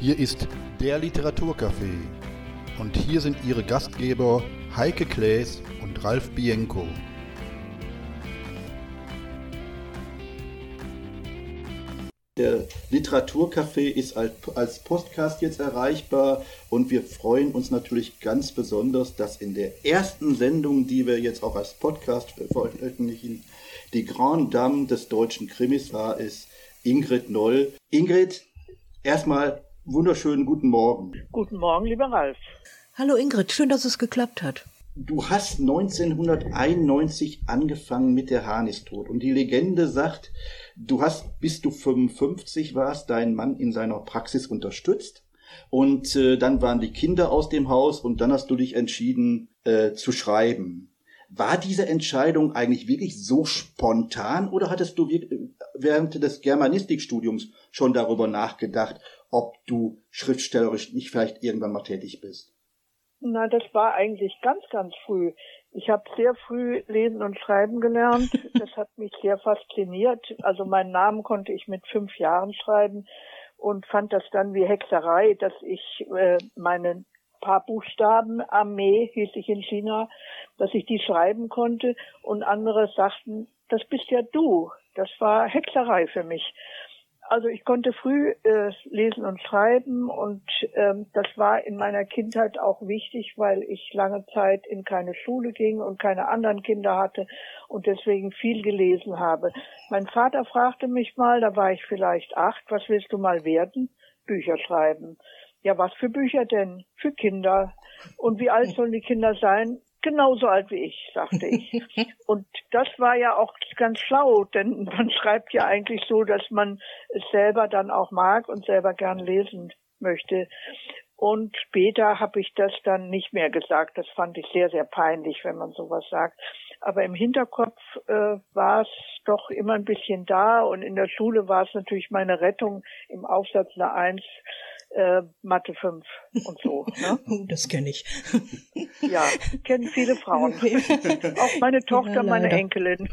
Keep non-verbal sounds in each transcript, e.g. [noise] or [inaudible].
Hier ist der Literaturcafé und hier sind Ihre Gastgeber Heike Klaes und Ralf Bienko. Der Literaturcafé ist als Podcast jetzt erreichbar und wir freuen uns natürlich ganz besonders, dass in der ersten Sendung, die wir jetzt auch als Podcast veröffentlichen, die Grand Dame des deutschen Krimis war, ist Ingrid Noll. Ingrid, erstmal wunderschönen guten Morgen. Guten Morgen, lieber Ralf. Hallo Ingrid, schön, dass es geklappt hat. Du hast 1991 angefangen mit der Hahn ist tot und die Legende sagt, Du hast, bis du 55 warst, deinen Mann in seiner Praxis unterstützt. Und äh, dann waren die Kinder aus dem Haus und dann hast du dich entschieden äh, zu schreiben. War diese Entscheidung eigentlich wirklich so spontan oder hattest du während des Germanistikstudiums schon darüber nachgedacht, ob du schriftstellerisch nicht vielleicht irgendwann mal tätig bist? Na, das war eigentlich ganz, ganz früh. Ich habe sehr früh lesen und schreiben gelernt. [laughs] Das hat mich sehr fasziniert. Also meinen Namen konnte ich mit fünf Jahren schreiben und fand das dann wie Hexerei, dass ich äh, meine paar Buchstaben, Armee hieß ich in China, dass ich die schreiben konnte und andere sagten, das bist ja du. Das war Hexerei für mich. Also ich konnte früh äh, lesen und schreiben und ähm, das war in meiner Kindheit auch wichtig, weil ich lange Zeit in keine Schule ging und keine anderen Kinder hatte und deswegen viel gelesen habe. Mein Vater fragte mich mal, da war ich vielleicht acht, was willst du mal werden? Bücher schreiben. Ja, was für Bücher denn? Für Kinder. Und wie alt sollen die Kinder sein? Genauso alt wie ich, sagte ich. [laughs] Und das war ja auch ganz schlau, denn man schreibt ja eigentlich so, dass man es selber dann auch mag und selber gern lesen möchte. Und später habe ich das dann nicht mehr gesagt. Das fand ich sehr, sehr peinlich, wenn man sowas sagt. Aber im Hinterkopf äh, war es doch immer ein bisschen da. Und in der Schule war es natürlich meine Rettung im Aufsatz einer Eins äh, Mathe 5 und so. Ne? [laughs] Oh, das kenne ich. [laughs] Ja, kennen viele Frauen. [laughs] auch meine Tochter, ja, meine Enkelin.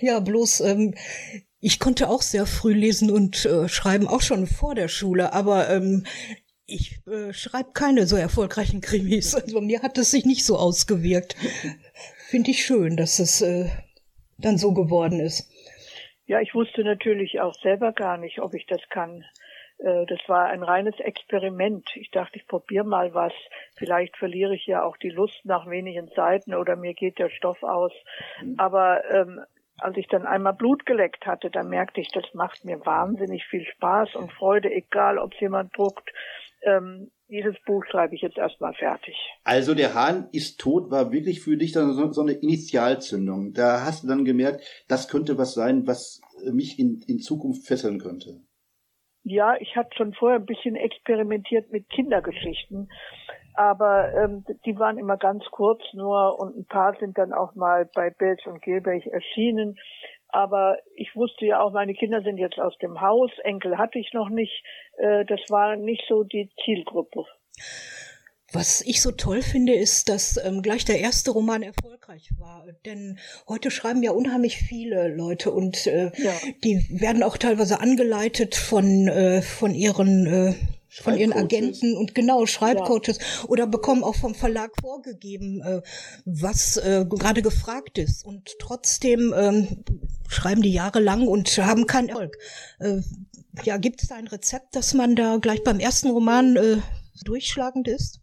ja, bloß ähm, ich konnte auch sehr früh lesen und äh, schreiben, auch schon vor der Schule, aber ähm, ich äh, schreibe keine so erfolgreichen Krimis. Also mir hat es sich nicht so ausgewirkt. Finde ich schön, dass es äh, dann so geworden ist. Ja, ich wusste natürlich auch selber gar nicht, ob ich das kann. Äh, das war ein reines Experiment. Ich dachte, ich probiere mal was. Vielleicht verliere ich ja auch die Lust nach wenigen Seiten oder mir geht der Stoff aus. Mhm. Aber ähm, als ich dann einmal Blut geleckt hatte, dann merkte ich, das macht mir wahnsinnig viel Spaß und Freude, egal ob es jemand druckt. Ähm, dieses Buch schreibe ich jetzt erstmal fertig. Also der Hahn ist tot war wirklich für dich dann so, so eine Initialzündung. Da hast du dann gemerkt, das könnte was sein, was mich in, in Zukunft fesseln könnte. Ja, ich hatte schon vorher ein bisschen experimentiert mit Kindergeschichten, aber ähm, die waren immer ganz kurz nur und ein paar sind dann auch mal bei Belz und Gilbert erschienen. Aber ich wusste ja auch, meine Kinder sind jetzt aus dem Haus, Enkel hatte ich noch nicht. Äh, das war nicht so die Zielgruppe. Was ich so toll finde, ist, dass ähm, gleich der erste Roman erfolgreich war. Denn heute schreiben ja unheimlich viele Leute und äh, ja. die werden auch teilweise angeleitet von, äh, von ihren äh, von ihren Agenten und genau Schreibcoaches ja. oder bekommen auch vom Verlag vorgegeben, äh, was äh, gerade gefragt ist und trotzdem ähm, schreiben die jahrelang und haben keinen Erfolg. Äh, ja, gibt es da ein Rezept, dass man da gleich beim ersten Roman äh, durchschlagend ist?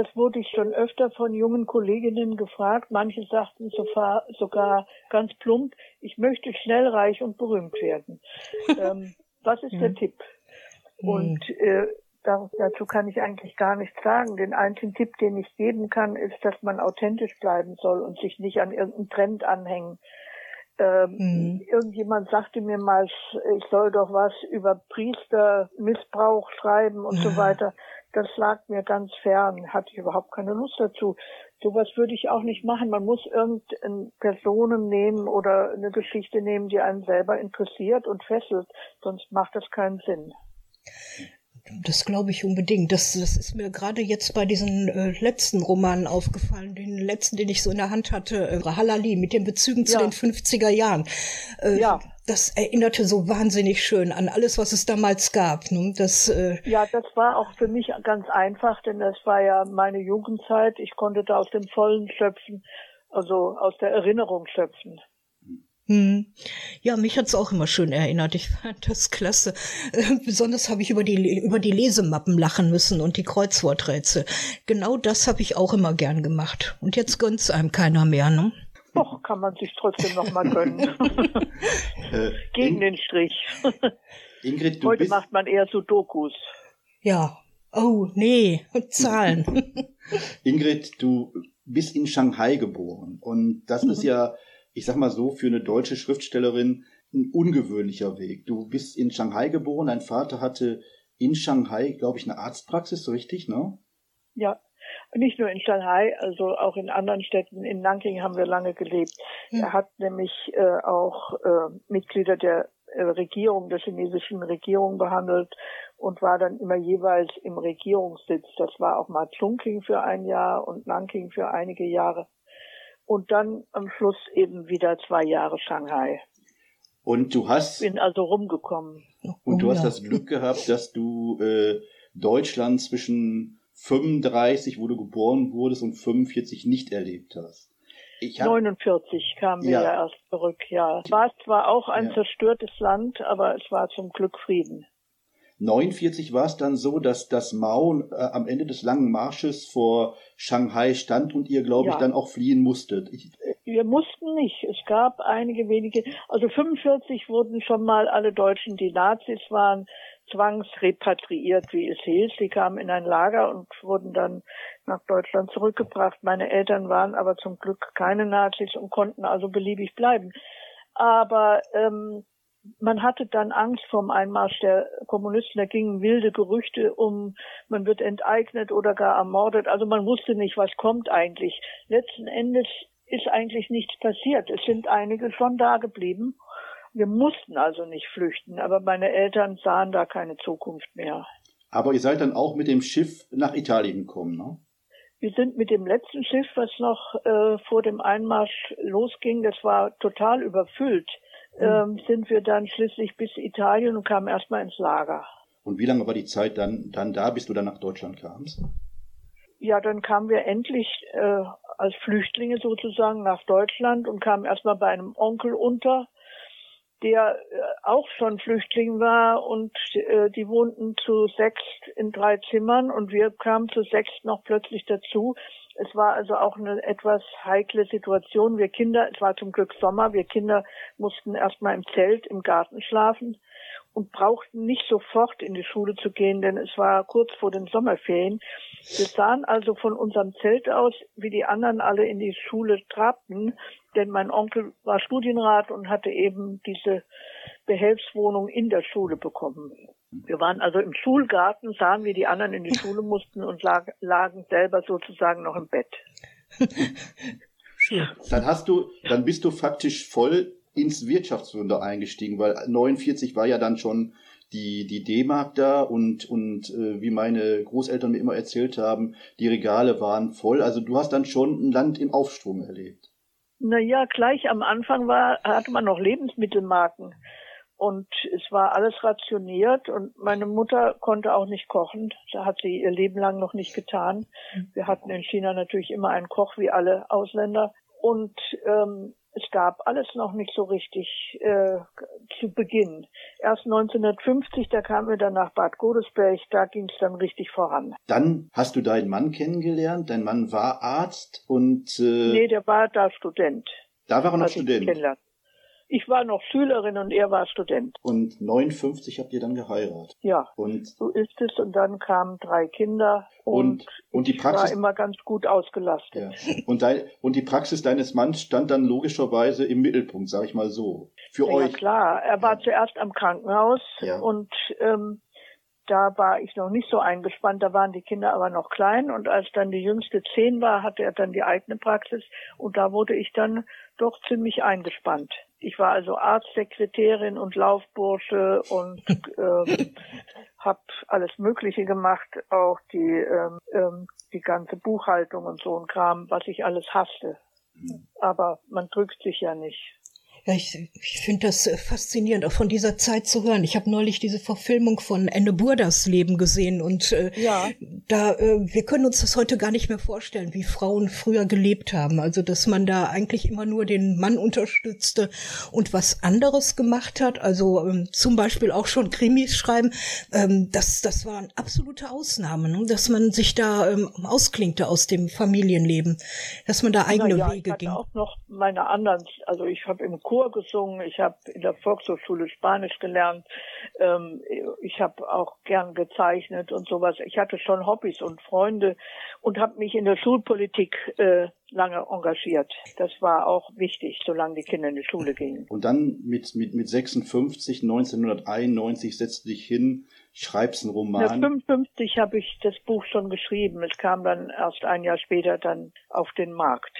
Das wurde ich schon öfter von jungen Kolleginnen gefragt. Manche sagten sogar ganz plump, ich möchte schnell reich und berühmt werden. [laughs] ähm, was ist der Tipp? Und äh, dazu kann ich eigentlich gar nichts sagen. Den einzigen Tipp, den ich geben kann, ist, dass man authentisch bleiben soll und sich nicht an irgendeinen Trend anhängen. Ähm, mhm. Irgendjemand sagte mir mal, ich soll doch was über Priestermissbrauch schreiben und so weiter das lag mir ganz fern, hatte ich überhaupt keine Lust dazu. Sowas würde ich auch nicht machen. Man muss irgendeine Personen nehmen oder eine Geschichte nehmen, die einen selber interessiert und fesselt, sonst macht das keinen Sinn. Das glaube ich unbedingt. Das, das ist mir gerade jetzt bei diesen äh, letzten Romanen aufgefallen, den letzten, den ich so in der Hand hatte, äh, Halali, mit den Bezügen zu ja. den 50er Jahren. Äh, ja. Das erinnerte so wahnsinnig schön an alles, was es damals gab. Ne? Das, äh, ja, das war auch für mich ganz einfach, denn das war ja meine Jugendzeit. Ich konnte da aus dem Vollen schöpfen, also aus der Erinnerung schöpfen. Hm. Ja, mich hat's auch immer schön erinnert. Ich fand das klasse. Äh, besonders habe ich über die, über die Lesemappen lachen müssen und die Kreuzworträtsel. Genau das habe ich auch immer gern gemacht. Und jetzt gönnt's einem keiner mehr, ne? Doch, kann man sich trotzdem noch mal gönnen. [laughs] äh, Gegen In den Strich. Ingrid, du Heute bist... macht man eher so Dokus. Ja. Oh, nee, [laughs] Zahlen. Ingrid, du bist in Shanghai geboren und das ist ja ich sag mal so, für eine deutsche Schriftstellerin ein ungewöhnlicher Weg. Du bist in Shanghai geboren, dein Vater hatte in Shanghai, glaube ich, eine Arztpraxis, so richtig, ne? Ja, nicht nur in Shanghai, also auch in anderen Städten. In Nanking haben wir lange gelebt. Hm. Er hat nämlich äh, auch äh, Mitglieder der äh, Regierung, der chinesischen Regierung behandelt und war dann immer jeweils im Regierungssitz. Das war auch mal Chongqing für ein Jahr und Nanking für einige Jahre und dann am Schluss eben wieder zwei Jahre Shanghai. Und du hast. Bin also rumgekommen. Und du hast das Glück gehabt, dass du äh, Deutschland zwischen 35, wo du geboren wurdest, und 45 nicht erlebt hast. Ich hab, 49 kamen wir ja. ja erst zurück, ja. Es war zwar auch ein ja. zerstörtes Land, aber es war zum Glück Frieden. 49 war es dann so, dass das Mao äh, am Ende des langen Marsches vor Shanghai stand und ihr, glaube ja. ich, dann auch fliehen musstet. Ich, wir mussten nicht. Es gab einige wenige, also 45 wurden schon mal alle Deutschen, die Nazis waren, zwangsrepatriiert, wie es hieß. Sie kamen in ein Lager und wurden dann nach Deutschland zurückgebracht. Meine Eltern waren aber zum Glück keine Nazis und konnten also beliebig bleiben. Aber ähm, man hatte dann Angst vom Einmarsch der Kommunisten. Da gingen wilde Gerüchte um, man wird enteignet oder gar ermordet. Also man wusste nicht, was kommt eigentlich. Letzten Endes ist eigentlich nichts passiert. Es sind einige schon da geblieben. Wir mussten also nicht flüchten, aber meine Eltern sahen da keine Zukunft mehr. Aber ihr seid dann auch mit dem Schiff nach Italien gekommen, ne? Wir sind mit dem letzten Schiff, was noch äh, vor dem Einmarsch losging, das war total überfüllt ähm, sind wir dann schließlich bis Italien und kamen erstmal ins Lager. Und wie lange war die Zeit dann, dann da, bis du dann nach Deutschland kamst? Ja, dann kamen wir endlich äh, als Flüchtlinge sozusagen nach Deutschland und kamen erstmal bei einem Onkel unter, der äh, auch schon Flüchtling war und äh, die wohnten zu sechs in drei Zimmern und wir kamen zu sechs noch plötzlich dazu. Es war also auch eine etwas heikle Situation. Wir Kinder, es war zum Glück Sommer, wir Kinder mussten erstmal im Zelt im Garten schlafen und brauchten nicht sofort in die Schule zu gehen, denn es war kurz vor den Sommerferien. Wir sahen also von unserem Zelt aus, wie die anderen alle in die Schule trabten, denn mein Onkel war Studienrat und hatte eben diese Behelfswohnung in der Schule bekommen. Wir waren also im Schulgarten, sahen, wie die anderen in die Schule mussten und lag, lagen selber sozusagen noch im Bett. [laughs] dann hast du, dann bist du faktisch voll ins Wirtschaftswunder eingestiegen, weil 49 war ja dann schon die, die D-Mark da und, und äh, wie meine Großeltern mir immer erzählt haben, die Regale waren voll. Also du hast dann schon ein Land im Aufschwung erlebt. Naja, gleich am Anfang war, hatte man noch Lebensmittelmarken. Und es war alles rationiert und meine Mutter konnte auch nicht kochen. Da hat sie ihr Leben lang noch nicht getan. Wir hatten in China natürlich immer einen Koch wie alle Ausländer. Und ähm, es gab alles noch nicht so richtig äh, zu Beginn. Erst 1950, da kamen wir dann nach Bad Godesberg, da ging es dann richtig voran. Dann hast du deinen Mann kennengelernt. Dein Mann war Arzt und äh, nee, der war da Student. Da war er noch Student. Ich war noch Schülerin und er war Student. Und 59 habt ihr dann geheiratet. Ja. Und so ist es. Und dann kamen drei Kinder und, und, und die Praxis war immer ganz gut ausgelastet. Ja. Und, dein, und die Praxis deines Manns stand dann logischerweise im Mittelpunkt, sag ich mal so. Für ja, euch. Ja klar. Er war ja. zuerst am Krankenhaus und ähm, da war ich noch nicht so eingespannt, da waren die Kinder aber noch klein und als dann die jüngste zehn war, hatte er dann die eigene Praxis und da wurde ich dann doch ziemlich eingespannt. Ich war also Arztsekretärin und Laufbursche und [laughs] äh, habe alles Mögliche gemacht, auch die ähm, ähm, die ganze Buchhaltung und so ein Kram, was ich alles hasste. Mhm. Aber man drückt sich ja nicht. Ja, ich, ich finde das äh, faszinierend, auch von dieser Zeit zu hören. Ich habe neulich diese Verfilmung von Enne Burdas Leben gesehen und äh, ja. da äh, wir können uns das heute gar nicht mehr vorstellen, wie Frauen früher gelebt haben. Also dass man da eigentlich immer nur den Mann unterstützte und was anderes gemacht hat. Also ähm, zum Beispiel auch schon Krimis schreiben. Ähm, das das waren absolute Ausnahmen, ne? dass man sich da ähm, ausklingte aus dem Familienleben, dass man da eigene ja, Wege ich hatte ging. auch noch meine anderen, also ich habe im Chor gesungen, ich habe in der Volkshochschule Spanisch gelernt, ähm, ich habe auch gern gezeichnet und sowas. Ich hatte schon Hobbys und Freunde und habe mich in der Schulpolitik äh, lange engagiert. Das war auch wichtig, solange die Kinder in die Schule gingen. Und dann mit, mit, mit 56, 1991 setzt du dich hin, schreibst einen Roman. Ja, 55 habe ich das Buch schon geschrieben. Es kam dann erst ein Jahr später dann auf den Markt.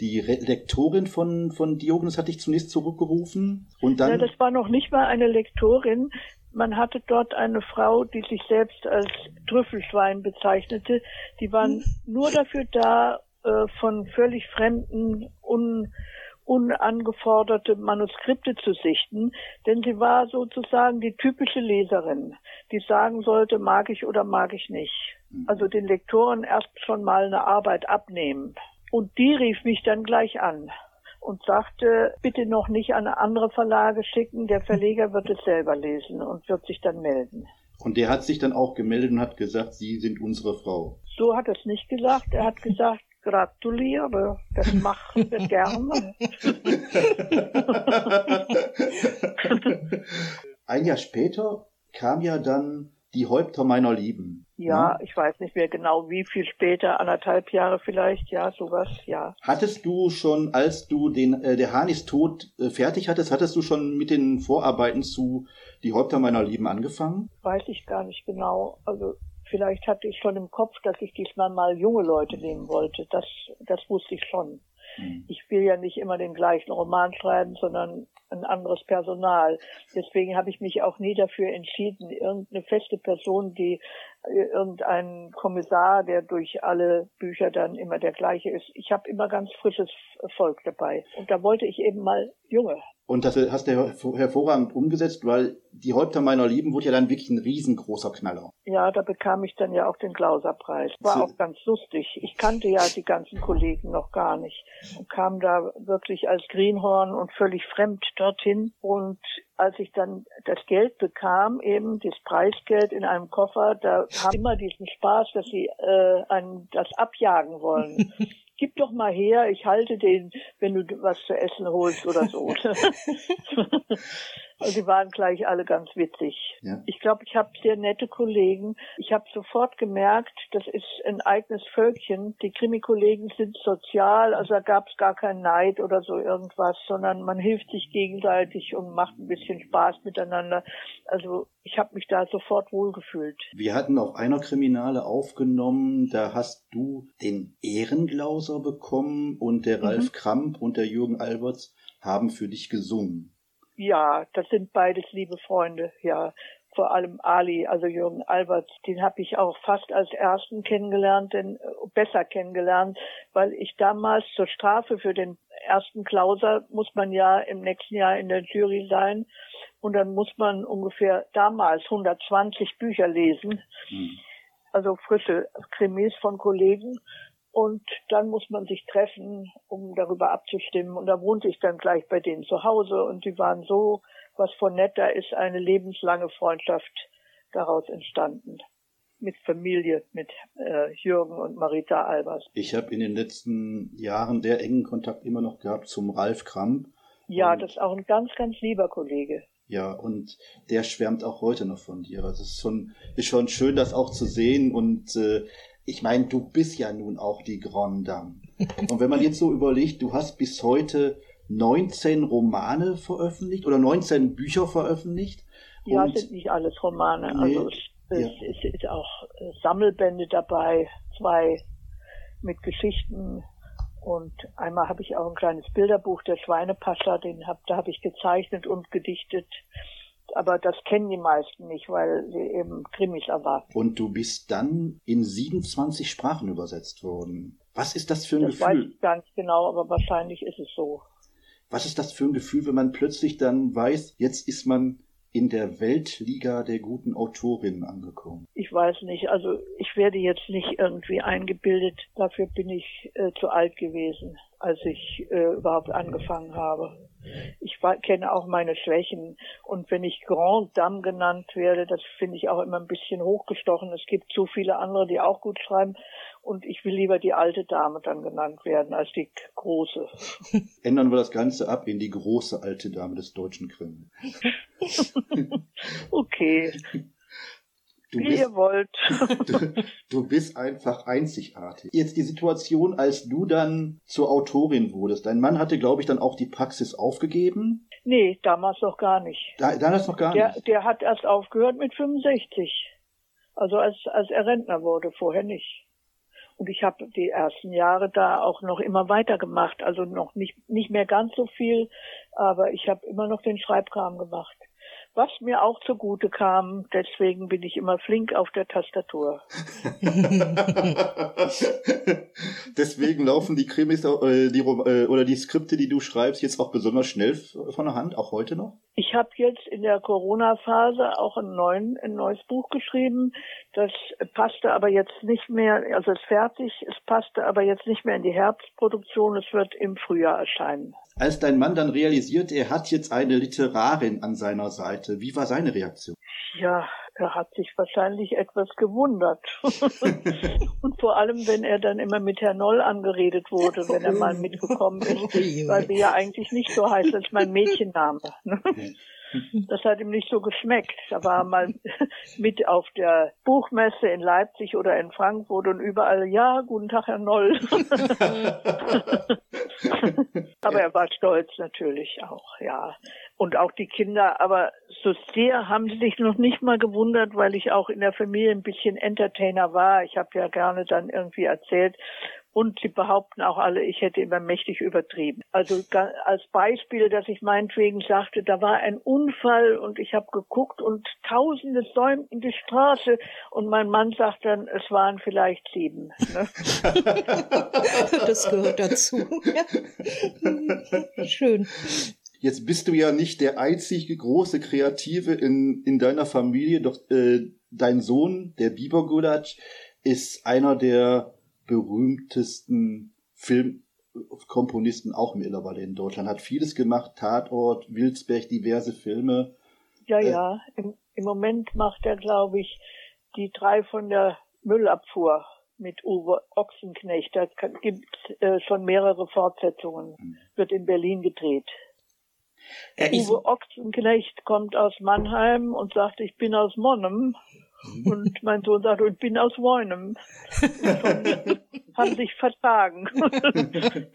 Die Lektorin von, von Diogenes hat dich zunächst zurückgerufen und dann. Ja, das war noch nicht mal eine Lektorin. Man hatte dort eine Frau, die sich selbst als Trüffelschwein bezeichnete. Die waren hm. nur dafür da, äh, von völlig fremden, un, unangeforderte Manuskripte zu sichten, denn sie war sozusagen die typische Leserin, die sagen sollte, mag ich oder mag ich nicht. Hm. Also den Lektoren erst schon mal eine Arbeit abnehmen. Und die rief mich dann gleich an und sagte, bitte noch nicht an andere Verlage schicken, der Verleger wird es selber lesen und wird sich dann melden. Und der hat sich dann auch gemeldet und hat gesagt, Sie sind unsere Frau. So hat er es nicht gesagt. Er hat gesagt, gratuliere, das machen wir [laughs] gerne. Ein Jahr später kam ja dann die Häupter meiner Lieben. Ja, ja, ich weiß nicht mehr genau, wie viel später, anderthalb Jahre vielleicht, ja, sowas, ja. Hattest du schon, als du den, äh, der Hahn ist tot äh, fertig hattest, hattest du schon mit den Vorarbeiten zu Die Häupter meiner Lieben angefangen? Weiß ich gar nicht genau. Also vielleicht hatte ich schon im Kopf, dass ich diesmal mal junge Leute nehmen wollte. Das, das wusste ich schon. Hm. Ich will ja nicht immer den gleichen Roman schreiben, sondern ein anderes Personal. Deswegen habe ich mich auch nie dafür entschieden, irgendeine feste Person, die äh, irgendein Kommissar, der durch alle Bücher dann immer der gleiche ist. Ich habe immer ganz frisches Volk dabei. Und da wollte ich eben mal junge und das hast du hervorragend umgesetzt, weil die Häupter meiner Lieben wurde ja dann wirklich ein riesengroßer Knaller. Ja, da bekam ich dann ja auch den Klauserpreis. War auch ganz lustig. Ich kannte ja die ganzen Kollegen noch gar nicht und kam da wirklich als Greenhorn und völlig fremd dorthin. Und als ich dann das Geld bekam, eben das Preisgeld in einem Koffer, da haben immer diesen Spaß, dass sie äh, einen das abjagen wollen. [laughs] gib doch mal her, ich halte den, wenn du was zu essen holst oder so. [laughs] [laughs] Die waren gleich alle ganz witzig. Ja. Ich glaube, ich habe sehr nette Kollegen. Ich habe sofort gemerkt, das ist ein eigenes Völkchen. Die Krimi-Kollegen sind sozial, also da gab es gar keinen Neid oder so irgendwas, sondern man hilft sich gegenseitig und macht ein bisschen Spaß miteinander. Also ich habe mich da sofort wohlgefühlt. Wir hatten auf einer Kriminale aufgenommen, da hast du den Ehrenglauser bekommen und der Ralf mhm. Kramp und der Jürgen Alberts haben für dich gesungen. Ja, das sind beides liebe Freunde, ja. Vor allem Ali, also Jürgen Albert, den habe ich auch fast als ersten kennengelernt, denn äh, besser kennengelernt, weil ich damals zur Strafe für den ersten Klauser muss man ja im nächsten Jahr in der Jury sein und dann muss man ungefähr damals 120 Bücher lesen. Mhm. Also frische Krimis von Kollegen und dann muss man sich treffen, um darüber abzustimmen. Und da wohnte ich dann gleich bei denen zu Hause und die waren so, was von nett, da ist eine lebenslange Freundschaft daraus entstanden. Mit Familie, mit äh, Jürgen und Marita Albers. Ich habe in den letzten Jahren sehr engen Kontakt immer noch gehabt zum Ralf Kramp. Ja, das ist auch ein ganz, ganz lieber Kollege. Ja, und der schwärmt auch heute noch von dir. Also es ist schon, ist schon schön, das auch zu sehen und äh, ich meine, du bist ja nun auch die Grande Dame. Und wenn man jetzt so überlegt, du hast bis heute 19 Romane veröffentlicht oder 19 Bücher veröffentlicht. Ja, es sind nicht alles Romane. Nee, also es, ja. es, es ist auch äh, Sammelbände dabei, zwei mit Geschichten und einmal habe ich auch ein kleines Bilderbuch, der Schweinepascha, den hab, da habe ich gezeichnet und gedichtet. Aber das kennen die meisten nicht, weil sie eben Krimis erwarten. Und du bist dann in 27 Sprachen übersetzt worden. Was ist das für ein das Gefühl? Weiß ich gar nicht genau, aber wahrscheinlich ist es so. Was ist das für ein Gefühl, wenn man plötzlich dann weiß, jetzt ist man in der Weltliga der guten Autorinnen angekommen? Ich weiß nicht. Also ich werde jetzt nicht irgendwie eingebildet. Dafür bin ich äh, zu alt gewesen, als ich äh, überhaupt angefangen habe. Ich kenne auch meine Schwächen. Und wenn ich Grand Dame genannt werde, das finde ich auch immer ein bisschen hochgestochen. Es gibt so viele andere, die auch gut schreiben. Und ich will lieber die alte Dame dann genannt werden als die große. [laughs] Ändern wir das Ganze ab in die große alte Dame des deutschen Kreml. [laughs] okay. Du Wie bist, ihr wollt. du, [laughs] du bist einfach einzigartig. Jetzt die Situation, als du dann zur Autorin wurdest. Dein Mann hatte, glaube ich, dann auch die Praxis aufgegeben. Nee, damals noch gar nicht. Da, damals noch gar Der, nicht. der hat erst aufgehört mit 65. Also als, als er Rentner wurde, vorher nicht. Und ich habe die ersten Jahre da auch noch immer weitergemacht. Also noch nicht, nicht mehr ganz so viel, aber ich habe immer noch den Schreibkram gemacht. Was mir auch zugute kam, deswegen bin ich immer flink auf der Tastatur. [laughs] Deswegen laufen die Krimis äh, die, äh, oder die Skripte, die du schreibst, jetzt auch besonders schnell von der Hand, auch heute noch? Ich habe jetzt in der Corona-Phase auch einen neuen, ein neues Buch geschrieben. Das passte aber jetzt nicht mehr, also es ist fertig, es passte aber jetzt nicht mehr in die Herbstproduktion, es wird im Frühjahr erscheinen. Als dein Mann dann realisiert, er hat jetzt eine Literarin an seiner Seite, wie war seine Reaktion? Ja, er hat sich wahrscheinlich etwas gewundert. [laughs] Und vor allem, wenn er dann immer mit Herr Noll angeredet wurde, wenn er mal [laughs] mitgekommen ist, weil sie ja eigentlich nicht so heißt, ist mein Mädchenname. [laughs] Das hat ihm nicht so geschmeckt. Da war er mal [laughs] mit auf der Buchmesse in Leipzig oder in Frankfurt und überall, ja, guten Tag, Herr Noll. [laughs] aber er war stolz natürlich auch, ja. Und auch die Kinder, aber so sehr haben sie sich noch nicht mal gewundert, weil ich auch in der Familie ein bisschen Entertainer war. Ich habe ja gerne dann irgendwie erzählt. Und sie behaupten auch alle, ich hätte immer mächtig übertrieben. Also als Beispiel, dass ich meinetwegen sagte, da war ein Unfall und ich habe geguckt und Tausende säumten die Straße und mein Mann sagt dann, es waren vielleicht sieben. Ne? [laughs] Das gehört dazu. [laughs] Schön. Jetzt bist du ja nicht der einzige große Kreative in, in deiner Familie, doch äh, dein Sohn, der Biber Gulatsch, ist einer der berühmtesten Filmkomponisten auch mittlerweile in Deutschland. Hat vieles gemacht, Tatort, Wilsberg, diverse Filme. Ja, Äh. ja. Im, Im Moment macht er, glaube ich, die drei von der Müllabfuhr mit Uwe Ochsenknecht. Da gibt es äh, schon mehrere Fortsetzungen. Mhm. Wird in Berlin gedreht. Er Uwe Ochsenknecht kommt aus Mannheim und sagt, ich bin aus Monnem. Und mein Sohn sagt, ich bin aus Woinem. [laughs] Haben sich vertragen. [laughs]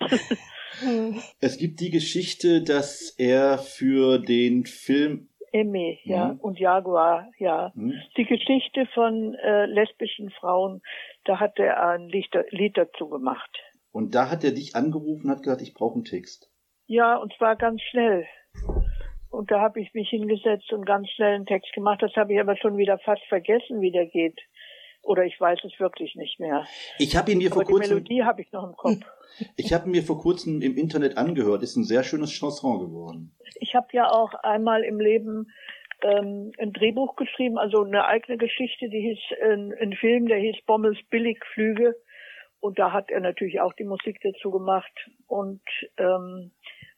es gibt die Geschichte, dass er für den Film Emmy, ja, Mhm. und Jaguar, ja. hm, Die Geschichte von äh, lesbischen Frauen, da hat er ein Lied, Lied dazu gemacht. und da hat er dich angerufen und hat gesagt, ich brauche einen Text. Ja, und zwar ganz schnell. Und da habe ich mich hingesetzt und ganz schnell einen Text gemacht. Das habe ich aber schon wieder fast vergessen, wie der geht. Oder ich weiß es wirklich nicht mehr. Ich habe ihn mir Aber vor die kurzem Melodie habe ich noch im Kopf. [laughs] Ich habe mir vor kurzem im Internet angehört. Ist ein sehr schönes Chanson geworden. Ich habe ja auch einmal im Leben ähm, ein Drehbuch geschrieben, also eine eigene Geschichte, die hieß ein, ein Film, der hieß Bommels Billigflüge. Und da hat er natürlich auch die Musik dazu gemacht. Und ähm,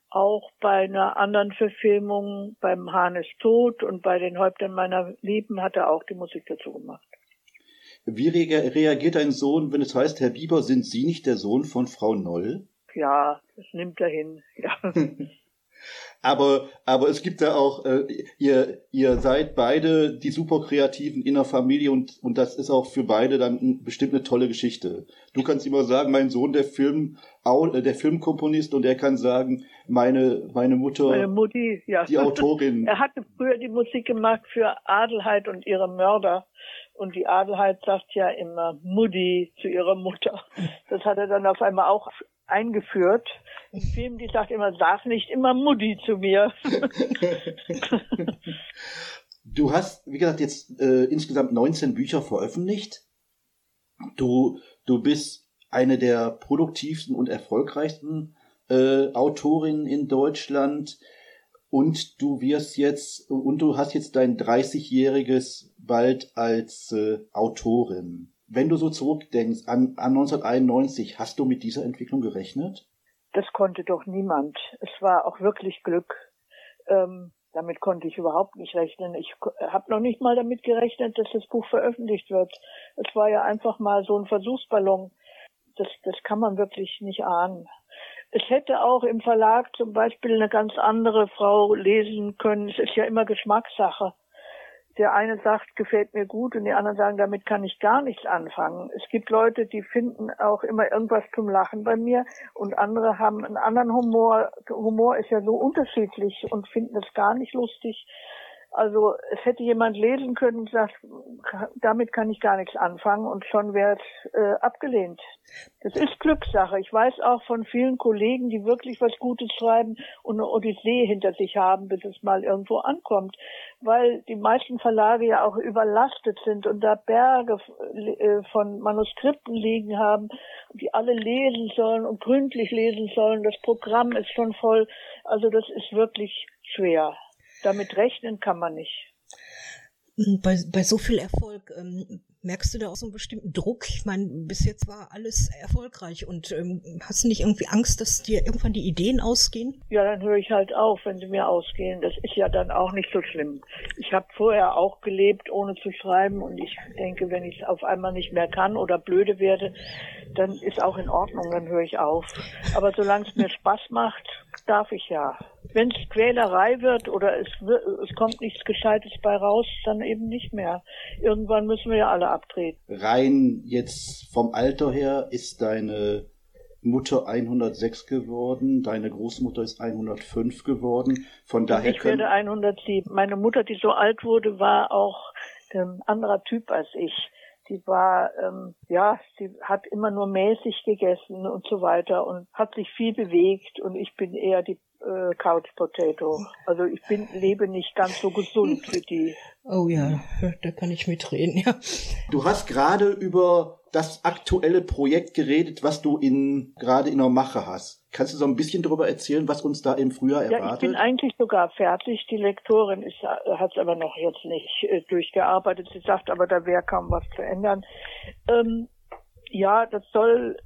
auch bei einer anderen Verfilmung, beim Hahn tot und bei den Häuptern meiner Lieben hat er auch die Musik dazu gemacht. Wie rea- reagiert dein Sohn, wenn es heißt, Herr Bieber, sind Sie nicht der Sohn von Frau Noll? Ja, das nimmt er hin. [laughs] Ja. Aber, aber es gibt da auch, äh, ihr, ihr seid beide die super Kreativen in der Familie und, und das ist auch für beide dann bestimmt eine tolle Geschichte. Du kannst immer sagen, mein Sohn, der Film, äh, der Filmkomponist und er kann sagen, meine, meine Mutter, Meine Mutti, ja. die Autorin. [laughs] Er hatte früher die Musik gemacht für Adelheid und ihre Mörder. Und die Adelheid sagt ja immer Mutti zu ihrer Mutter. Das hat er dann auf einmal auch eingeführt. Im Film, die sagt immer, sag nicht immer Mutti zu mir. [laughs] [laughs] du hast, wie gesagt, jetzt äh, insgesamt 19 Bücher veröffentlicht. Du, du bist eine der produktivsten und erfolgreichsten äh, Autorinnen in Deutschland und du wirst jetzt und du hast jetzt dein 30-jähriges bald als äh, Autorin. Wenn du so zurückdenkst an, an 1991, hast du mit dieser Entwicklung gerechnet? Das konnte doch niemand. Es war auch wirklich Glück. Ähm, damit konnte ich überhaupt nicht rechnen. Ich habe noch nicht mal damit gerechnet, dass das Buch veröffentlicht wird. Es war ja einfach mal so ein Versuchsballon. Das, das kann man wirklich nicht ahnen. Es hätte auch im Verlag zum Beispiel eine ganz andere Frau lesen können. Es ist ja immer Geschmackssache. Der eine sagt, gefällt mir gut und die anderen sagen, damit kann ich gar nichts anfangen. Es gibt Leute, die finden auch immer irgendwas zum Lachen bei mir und andere haben einen anderen Humor. Humor ist ja so unterschiedlich und finden es gar nicht lustig. Also es hätte jemand lesen können und gesagt, damit kann ich gar nichts anfangen und schon wäre es äh, abgelehnt. Das ist Glückssache. Ich weiß auch von vielen Kollegen, die wirklich was Gutes schreiben und eine Odyssee hinter sich haben, bis es mal irgendwo ankommt, weil die meisten Verlage ja auch überlastet sind und da Berge äh, von Manuskripten liegen haben, die alle lesen sollen und gründlich lesen sollen. Das Programm ist schon voll. Also das ist wirklich schwer damit rechnen kann man nicht. Hm, bei, bei so viel Erfolg ähm, merkst du da auch so einen bestimmten Druck? Ich meine, bis jetzt war alles erfolgreich und ähm, hast du nicht irgendwie Angst, dass dir irgendwann die Ideen ausgehen? Ja, dann höre ich halt auf, wenn sie mir ausgehen. Das ist ja dann auch nicht so schlimm. Ich habe vorher auch gelebt, ohne zu schreiben und ich denke, wenn ich es auf einmal nicht mehr kann oder blöde werde, dann ist auch in Ordnung, dann höre ich auf. Aber solange es mir Spaß macht, darf ich ja. Wenn es Quälerei wird oder es, es kommt nichts Gescheites bei raus, dann eben nicht mehr. Irgendwann müssen wir ja alle abtreten. Rein jetzt vom Alter her ist deine Mutter 106 geworden, deine Großmutter ist 105 geworden. Von daher ich werde 107. Meine Mutter, die so alt wurde, war auch ein anderer Typ als ich. Die war, ähm, ja, sie hat immer nur mäßig gegessen und so weiter und hat sich viel bewegt und ich bin eher die äh, Couch Potato. Also ich bin, lebe nicht ganz so gesund wie die. Oh ja, da kann ich mitreden, ja. Du hast gerade über das aktuelle Projekt geredet, was du in, gerade in der Mache hast. Kannst du so ein bisschen darüber erzählen, was uns da im Frühjahr erwartet? Ja, ich bin eigentlich sogar fertig. Die Lektorin hat es aber noch jetzt nicht äh, durchgearbeitet. Sie sagt aber, da wäre kaum was zu ändern. Ähm, ja, das soll,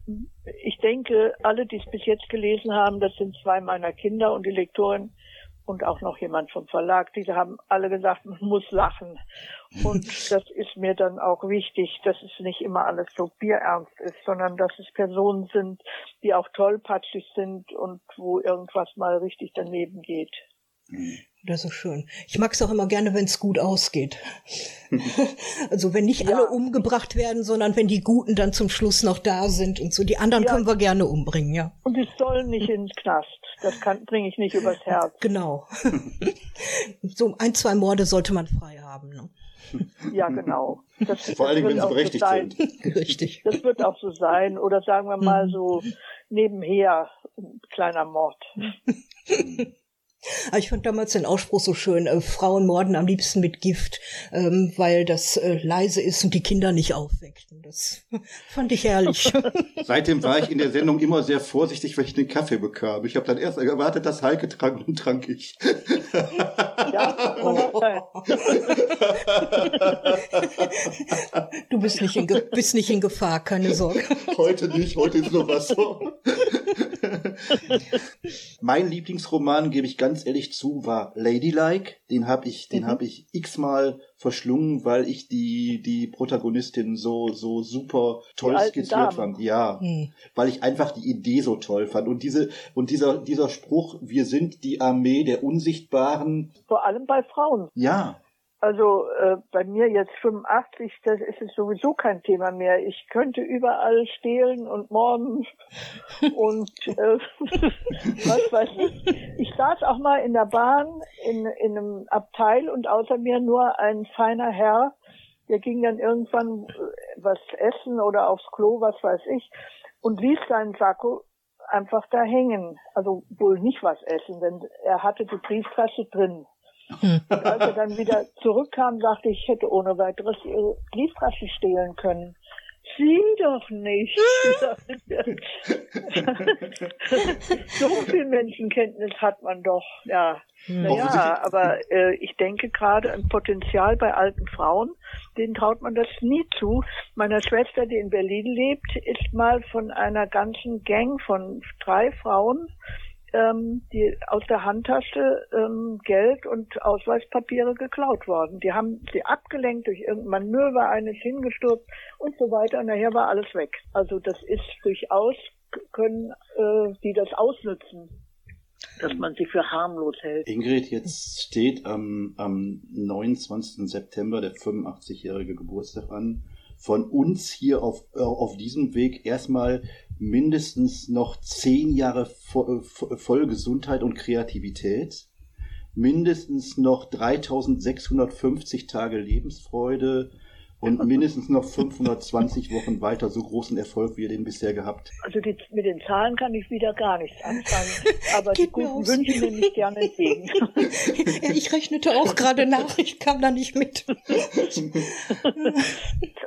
ich denke, alle, die es bis jetzt gelesen haben, das sind zwei meiner Kinder und die Lektorin und auch noch jemand vom Verlag, die haben alle gesagt, man muss lachen. Und [laughs] das ist mir dann auch wichtig, dass es nicht immer alles so bierernst ist, sondern dass es Personen sind, die auch tollpatschig sind und wo irgendwas mal richtig daneben geht. Das ist schön. Ich mag es auch immer gerne, wenn es gut ausgeht. [laughs] also wenn nicht ja. alle umgebracht werden, sondern wenn die Guten dann zum Schluss noch da sind und so. Die anderen ja. können wir gerne umbringen, ja. Und die sollen nicht ins Knast. Das bringe ich nicht übers Herz. Genau. [laughs] so ein, zwei Morde sollte man frei haben. Ne? Ja, genau. Das, [laughs] Vor allen Dingen, wenn sie berechtigt so sind. Richtig. Das wird auch so sein. Oder sagen wir mal mhm. so nebenher ein kleiner Mord. Ah, ich fand damals den Ausspruch so schön, äh, Frauen morden am liebsten mit Gift, ähm, weil das äh, leise ist und die Kinder nicht aufweckt. Und das [laughs] fand ich herrlich. [laughs] Seitdem war ich in der Sendung immer sehr vorsichtig, wenn ich den Kaffee bekam. Ich habe dann erst erwartet, dass Heike trank und trank ich. Ja, du bist nicht, in bist nicht in Gefahr, keine Sorge. Heute nicht, heute ist nur was so. [laughs] mein Lieblingsroman, gebe ich ganz ehrlich zu, war Ladylike. Den habe ich, den mhm. habe ich x-mal verschlungen, weil ich die, die Protagonistin so, so super toll skizziert fand. Ja. Mhm. Weil ich einfach die Idee so toll fand. Und diese, und dieser, dieser Spruch, wir sind die Armee der Unsichtbaren. Vor allem bei Frauen. Ja. Also äh, bei mir jetzt 85, das ist es sowieso kein Thema mehr. Ich könnte überall stehlen und morden [laughs] und äh, was weiß ich. Ich saß auch mal in der Bahn in, in einem Abteil und außer mir nur ein feiner Herr, der ging dann irgendwann äh, was essen oder aufs Klo, was weiß ich, und ließ seinen Sakko einfach da hängen. Also wohl nicht was essen, denn er hatte die Brieftasche drin. Hm. Als er dann wieder zurückkam, sagte ich, ich hätte ohne weiteres ihre Brieftasche stehlen können. Sie doch nicht. [laughs] so viel Menschenkenntnis hat man doch. Ja, hm. naja, aber äh, ich denke gerade ein Potenzial bei alten Frauen, denen traut man das nie zu. Meiner Schwester, die in Berlin lebt, ist mal von einer ganzen Gang von drei Frauen ähm, die aus der Handtasche ähm, Geld und Ausweispapiere geklaut worden. Die haben sie abgelenkt durch irgendein Manöver, eines hingestürzt und so weiter. Und nachher war alles weg. Also das ist durchaus, können äh, die das ausnutzen dass man sie für harmlos hält. Ingrid, jetzt steht am, am 29. September der 85-jährige Geburtstag an. Von uns hier auf, äh, auf diesem Weg erstmal mindestens noch zehn Jahre voll Gesundheit und Kreativität, mindestens noch 3650 Tage Lebensfreude und mindestens noch 520 Wochen weiter so großen Erfolg, wie ihr den bisher gehabt. Also die, mit den Zahlen kann ich wieder gar nichts anfangen, [laughs] aber die guten Wünsche nehme ich gerne entgegen. ja, [laughs] ich rechnete auch gerade nach, ich kam da nicht mit. [laughs]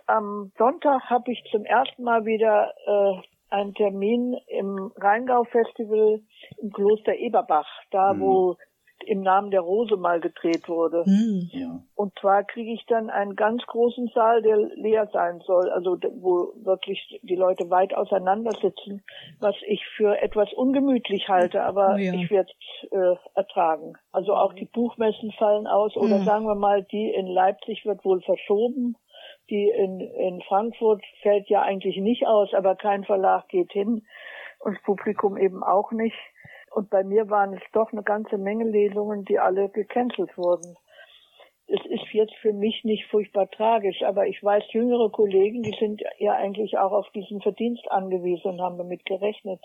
Am Sonntag habe ich zum ersten Mal wieder äh, einen Termin im Rheingau-Festival im Kloster Eberbach, da mhm. wo im Namen der Rose mal gedreht wurde. Mhm. Ja. Und zwar kriege ich dann einen ganz großen Saal, der leer sein soll, also wo wirklich die Leute weit auseinander sitzen, was ich für etwas ungemütlich halte, aber oh ja. ich werde es äh, ertragen. Also auch die Buchmessen fallen aus oder mhm. sagen wir mal, die in Leipzig wird wohl verschoben die in, in Frankfurt fällt ja eigentlich nicht aus, aber kein Verlag geht hin und das Publikum eben auch nicht. Und bei mir waren es doch eine ganze Menge Lesungen, die alle gecancelt wurden. Es ist jetzt für mich nicht furchtbar tragisch, aber ich weiß, jüngere Kollegen, die sind ja eigentlich auch auf diesen Verdienst angewiesen und haben damit gerechnet.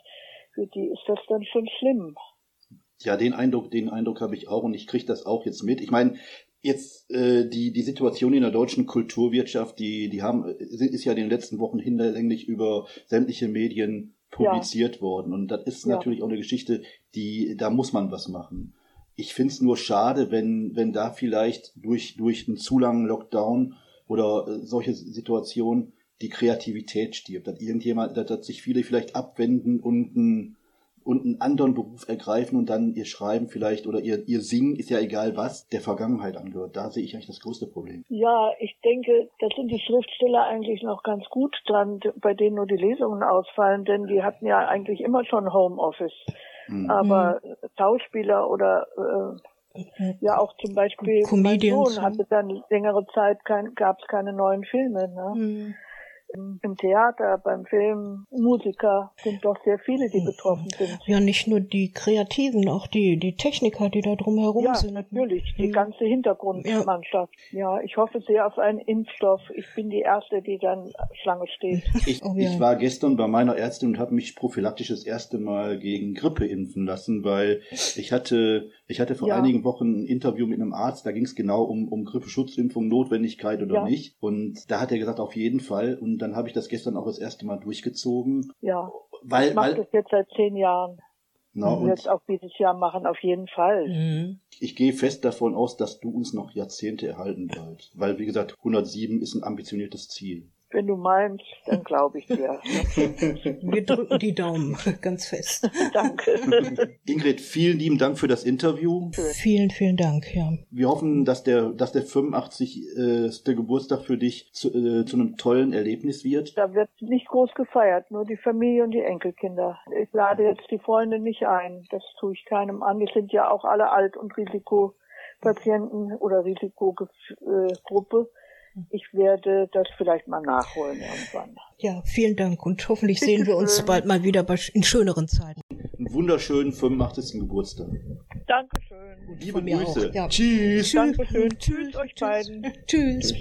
Für die ist das dann schon schlimm. Ja, den Eindruck, den Eindruck habe ich auch und ich kriege das auch jetzt mit. Ich meine, Jetzt äh, die die Situation in der deutschen Kulturwirtschaft, die die haben ist ja in den letzten Wochen hinlänglich über sämtliche Medien publiziert ja. worden und das ist ja. natürlich auch eine Geschichte, die da muss man was machen. Ich finde es nur schade, wenn wenn da vielleicht durch durch einen zu langen Lockdown oder äh, solche Situationen die Kreativität stirbt, dass irgendjemand, dass sich viele vielleicht abwenden und ein und einen anderen Beruf ergreifen und dann ihr Schreiben vielleicht oder ihr, ihr Singen, ist ja egal was, der Vergangenheit angehört. Da sehe ich eigentlich das größte Problem. Ja, ich denke, da sind die Schriftsteller eigentlich noch ganz gut dran, bei denen nur die Lesungen ausfallen, denn die hatten ja eigentlich immer schon Homeoffice. Mhm. Aber Schauspieler oder äh, ja auch zum Beispiel Comedians, mein Sohn hatte dann längere Zeit kein, gab es keine neuen Filme. Ne? Mhm im Theater, beim Film, Musiker sind doch sehr viele, die betroffen sind. Ja, nicht nur die Kreativen, auch die, die Techniker, die da drumherum ja, sind. Ja, natürlich, die mhm. ganze Hintergrundmannschaft. Ja. ja. ich hoffe sehr auf einen Impfstoff. Ich bin die Erste, die dann Schlange steht. [laughs] Ich, oh, ja. ich war gestern bei meiner Ärztin und habe mich prophylaktisch das erste Mal gegen Grippe impfen lassen, weil ich hatte ich hatte vor ja. einigen Wochen ein Interview mit einem Arzt, da ging es genau um, um Grippeschutzimpfung, Notwendigkeit oder ja. nicht. Und da hat er gesagt, auf jeden Fall. Und dann habe ich das gestern auch das erste Mal durchgezogen. Ja. Weil, ich mache das jetzt seit zehn Jahren. Na, und jetzt auch dieses Jahr machen, auf jeden Fall. Mhm. Ich gehe fest davon aus, dass du uns noch Jahrzehnte erhalten bleibst. Weil, wie gesagt, 107 ist ein ambitioniertes Ziel. Wenn du meinst, dann glaube ich dir. [laughs] Wir drücken die Daumen ganz fest. Danke. Ingrid, vielen lieben Dank für das Interview. Vielen, vielen Dank, ja. Wir hoffen, dass der, dass der 85. Geburtstag für dich zu, äh, zu einem tollen Erlebnis wird. Da wird nicht groß gefeiert, nur die Familie und die Enkelkinder. Ich lade jetzt die Freunde nicht ein. Das tue ich keinem an. Die sind ja auch alle alt und Risikopatienten oder Risikogruppe. Ich werde das vielleicht mal nachholen irgendwann. Ja, vielen Dank und hoffentlich Bitte sehen wir uns schön. bald mal wieder in schöneren Zeiten. Einen wunderschönen 85. Geburtstag. Dankeschön. Liebe Grüße. Ja. Tschüss. Dankeschön. Tschüss, Tschüss euch beiden. Tschüss.